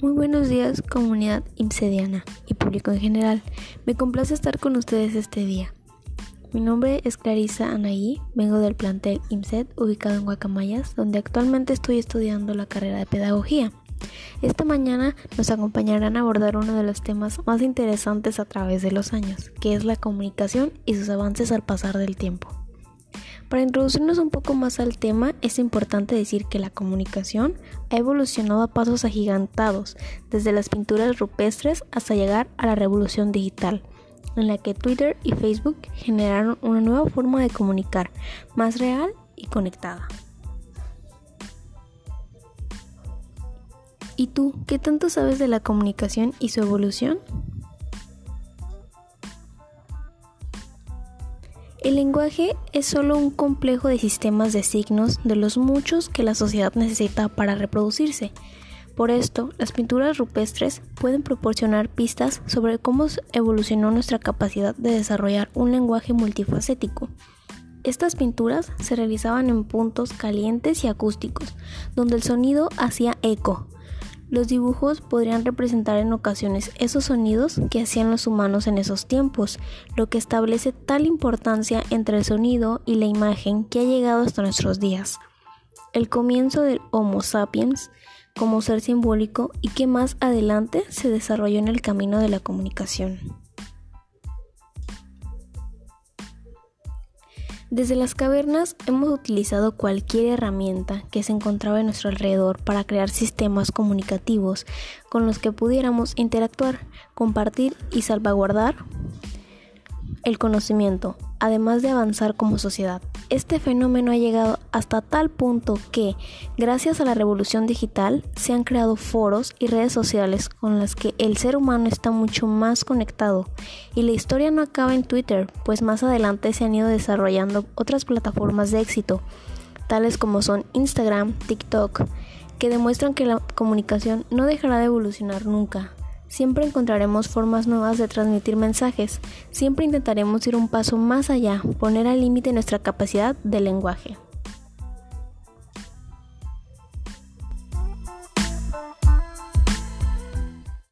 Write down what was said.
Muy buenos días comunidad imsediana y público en general. Me complace estar con ustedes este día. Mi nombre es Clarisa Anaí, vengo del plantel IMSED ubicado en Guacamayas, donde actualmente estoy estudiando la carrera de pedagogía. Esta mañana nos acompañarán a abordar uno de los temas más interesantes a través de los años, que es la comunicación y sus avances al pasar del tiempo. Para introducirnos un poco más al tema, es importante decir que la comunicación ha evolucionado a pasos agigantados, desde las pinturas rupestres hasta llegar a la revolución digital, en la que Twitter y Facebook generaron una nueva forma de comunicar, más real y conectada. ¿Y tú, qué tanto sabes de la comunicación y su evolución? El lenguaje es solo un complejo de sistemas de signos de los muchos que la sociedad necesita para reproducirse. Por esto, las pinturas rupestres pueden proporcionar pistas sobre cómo evolucionó nuestra capacidad de desarrollar un lenguaje multifacético. Estas pinturas se realizaban en puntos calientes y acústicos, donde el sonido hacía eco, los dibujos podrían representar en ocasiones esos sonidos que hacían los humanos en esos tiempos, lo que establece tal importancia entre el sonido y la imagen que ha llegado hasta nuestros días. El comienzo del Homo sapiens como ser simbólico y que más adelante se desarrolló en el camino de la comunicación. Desde las cavernas hemos utilizado cualquier herramienta que se encontraba en nuestro alrededor para crear sistemas comunicativos con los que pudiéramos interactuar, compartir y salvaguardar el conocimiento, además de avanzar como sociedad. Este fenómeno ha llegado hasta tal punto que, gracias a la revolución digital, se han creado foros y redes sociales con las que el ser humano está mucho más conectado. Y la historia no acaba en Twitter, pues más adelante se han ido desarrollando otras plataformas de éxito, tales como son Instagram, TikTok, que demuestran que la comunicación no dejará de evolucionar nunca, Siempre encontraremos formas nuevas de transmitir mensajes, siempre intentaremos ir un paso más allá, poner al límite nuestra capacidad de lenguaje.